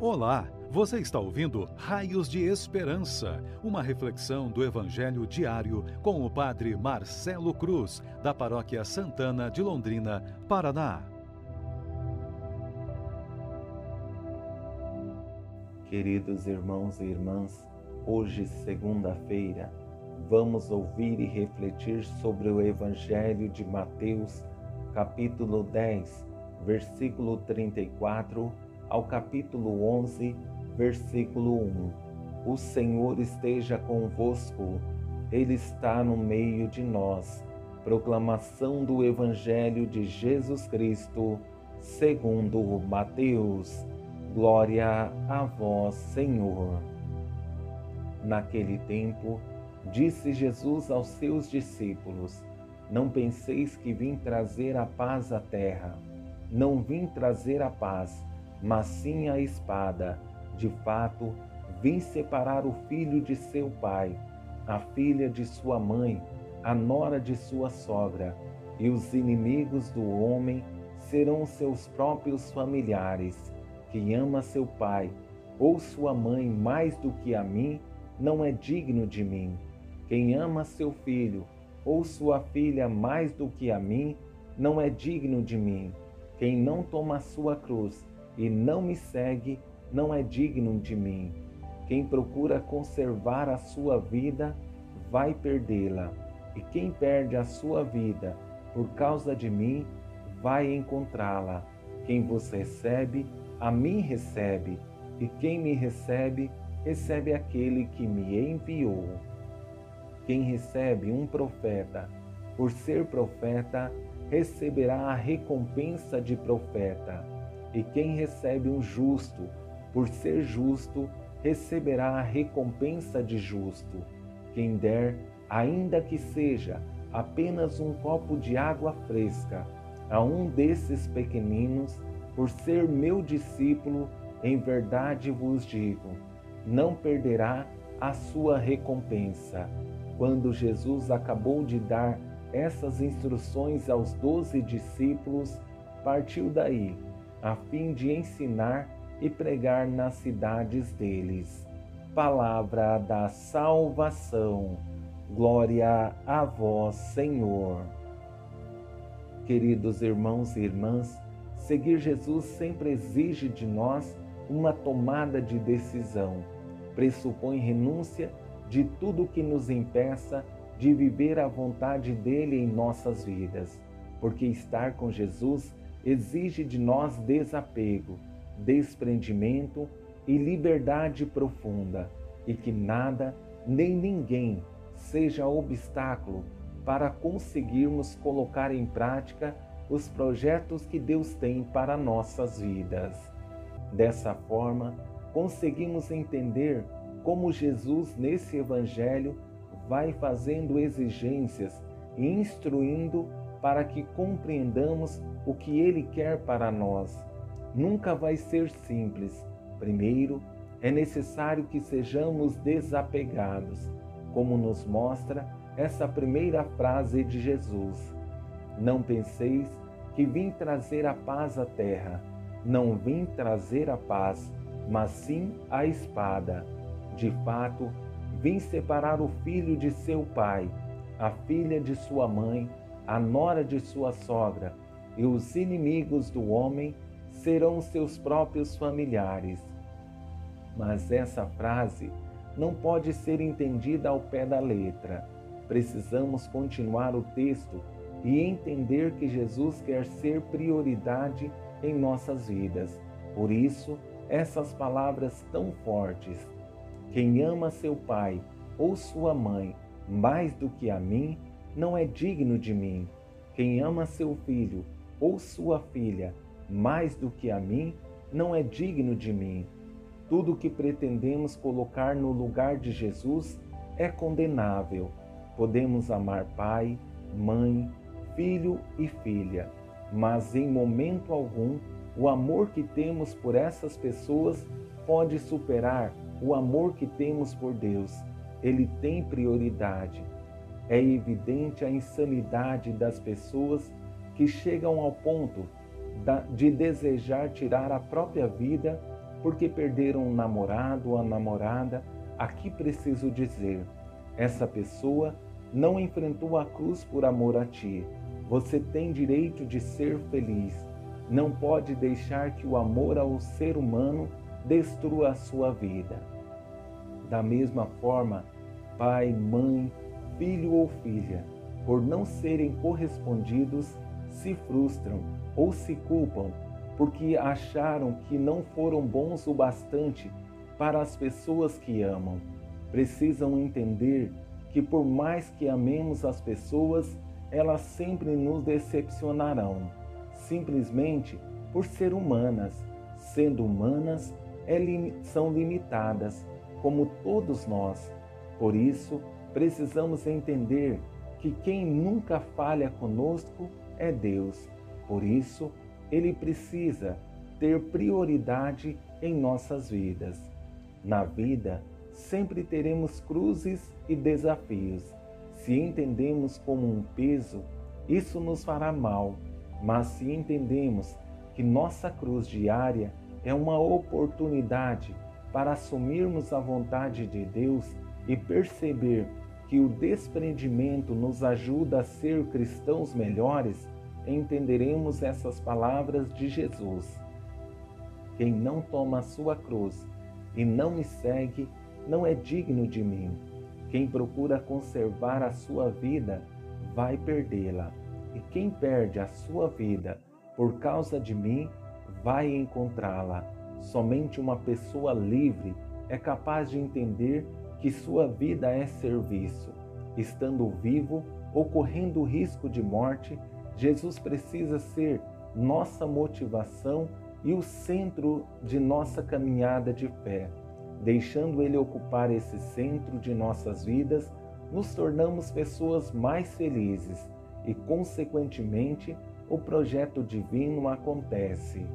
Olá, você está ouvindo Raios de Esperança, uma reflexão do Evangelho diário com o Padre Marcelo Cruz, da Paróquia Santana de Londrina, Paraná. Queridos irmãos e irmãs, hoje, segunda-feira, vamos ouvir e refletir sobre o Evangelho de Mateus, capítulo 10, versículo 34 ao capítulo 11, versículo 1. O Senhor esteja convosco, Ele está no meio de nós. Proclamação do Evangelho de Jesus Cristo, segundo Mateus. Glória a vós, Senhor. Naquele tempo, disse Jesus aos seus discípulos: Não penseis que vim trazer a paz à terra. Não vim trazer a paz, mas sim a espada. De fato, vim separar o filho de seu pai, a filha de sua mãe, a nora de sua sogra, e os inimigos do homem serão seus próprios familiares. Quem ama seu pai ou sua mãe mais do que a mim, não é digno de mim. Quem ama seu filho ou sua filha mais do que a mim, não é digno de mim. Quem não toma a sua cruz e não me segue, não é digno de mim. Quem procura conservar a sua vida, vai perdê-la. E quem perde a sua vida por causa de mim, vai encontrá-la. Quem vos recebe, a mim recebe, e quem me recebe, recebe aquele que me enviou. Quem recebe um profeta, por ser profeta, receberá a recompensa de profeta. E quem recebe um justo, por ser justo, receberá a recompensa de justo. Quem der, ainda que seja apenas um copo de água fresca, a um desses pequeninos, por ser meu discípulo, em verdade vos digo, não perderá a sua recompensa. Quando Jesus acabou de dar essas instruções aos doze discípulos, partiu daí a fim de ensinar e pregar nas cidades deles. Palavra da salvação. Glória a vós, Senhor. Queridos irmãos e irmãs, seguir Jesus sempre exige de nós uma tomada de decisão. Pressupõe renúncia de tudo que nos impeça de viver a vontade dele em nossas vidas, porque estar com Jesus exige de nós desapego, desprendimento e liberdade profunda, e que nada nem ninguém seja obstáculo para conseguirmos colocar em prática os projetos que Deus tem para nossas vidas. Dessa forma, conseguimos entender como Jesus, nesse Evangelho, vai fazendo exigências e instruindo para que compreendamos o que Ele quer para nós. Nunca vai ser simples. Primeiro, é necessário que sejamos desapegados, como nos mostra essa primeira frase de Jesus. Não penseis que vim trazer a paz à terra. Não vim trazer a paz, mas sim a espada. De fato, vim separar o filho de seu pai, a filha de sua mãe, a nora de sua sogra, e os inimigos do homem serão seus próprios familiares. Mas essa frase não pode ser entendida ao pé da letra. Precisamos continuar o texto e entender que Jesus quer ser prioridade em nossas vidas. Por isso, essas palavras tão fortes. Quem ama seu pai ou sua mãe mais do que a mim, não é digno de mim. Quem ama seu filho ou sua filha mais do que a mim, não é digno de mim. Tudo que pretendemos colocar no lugar de Jesus é condenável. Podemos amar pai, mãe, filho e filha, mas em momento algum o amor que temos por essas pessoas pode superar o amor que temos por Deus. Ele tem prioridade. É evidente a insanidade das pessoas que chegam ao ponto de desejar tirar a própria vida porque perderam um namorado ou a namorada, aqui preciso dizer: essa pessoa não enfrentou a cruz por amor a ti. Você tem direito de ser feliz. Não pode deixar que o amor ao ser humano destrua a sua vida. Da mesma forma, pai, mãe, filho ou filha, por não serem correspondidos, se frustram ou se culpam porque acharam que não foram bons o bastante para as pessoas que amam. Precisam entender que, por mais que amemos as pessoas, elas sempre nos decepcionarão, simplesmente por ser humanas. Sendo humanas, é são limitadas, como todos nós. Por isso, precisamos entender que quem nunca falha conosco é Deus. Por isso, Ele precisa ter prioridade em nossas vidas. Na vida, sempre teremos cruzes e desafios. Se entendemos como um peso, isso nos fará mal, mas se entendemos que nossa cruz diária é uma oportunidade para assumirmos a vontade de Deus e perceber que o desprendimento nos ajuda a ser cristãos melhores, entenderemos essas palavras de Jesus. Quem não toma a sua cruz e não me segue, não é digno de mim. Quem procura conservar a sua vida, vai perdê-la. E quem perde a sua vida por causa de mim, vai encontrá-la. Somente uma pessoa livre é capaz de entender que sua vida é serviço. Estando vivo ou correndo risco de morte, Jesus precisa ser nossa motivação e o centro de nossa caminhada de fé. Deixando Ele ocupar esse centro de nossas vidas, nos tornamos pessoas mais felizes e, consequentemente, o projeto divino acontece.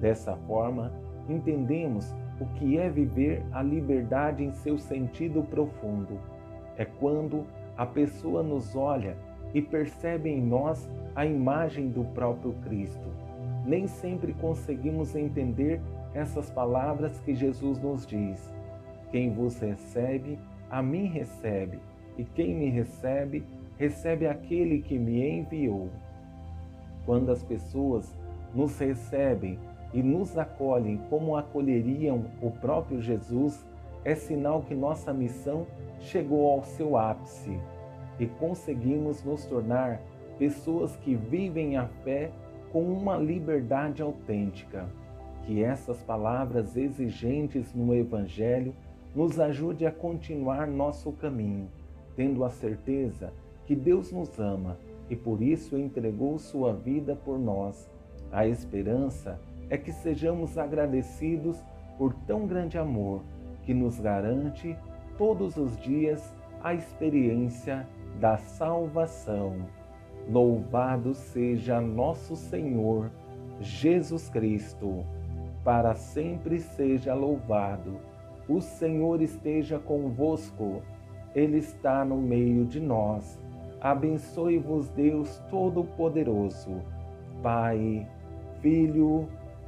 Dessa forma, entendemos o que é viver a liberdade em seu sentido profundo. É quando a pessoa nos olha e percebe em nós a imagem do próprio Cristo. Nem sempre conseguimos entender essas palavras que Jesus nos diz. Quem vos recebe, a mim recebe, e quem me recebe, recebe aquele que me enviou. Quando as pessoas nos recebem e nos acolhem como acolheriam o próprio Jesus, é sinal que nossa missão chegou ao seu ápice e conseguimos nos tornar pessoas que vivem a fé com uma liberdade autêntica. Que essas palavras exigentes no Evangelho nos ajude a continuar nosso caminho, tendo a certeza que Deus nos ama e por isso entregou sua vida por nós. A esperança é que sejamos agradecidos por tão grande amor que nos garante todos os dias a experiência da salvação. Louvado seja nosso Senhor Jesus Cristo, para sempre seja louvado. O Senhor esteja convosco, Ele está no meio de nós. Abençoe-vos, Deus Todo-Poderoso, Pai, Filho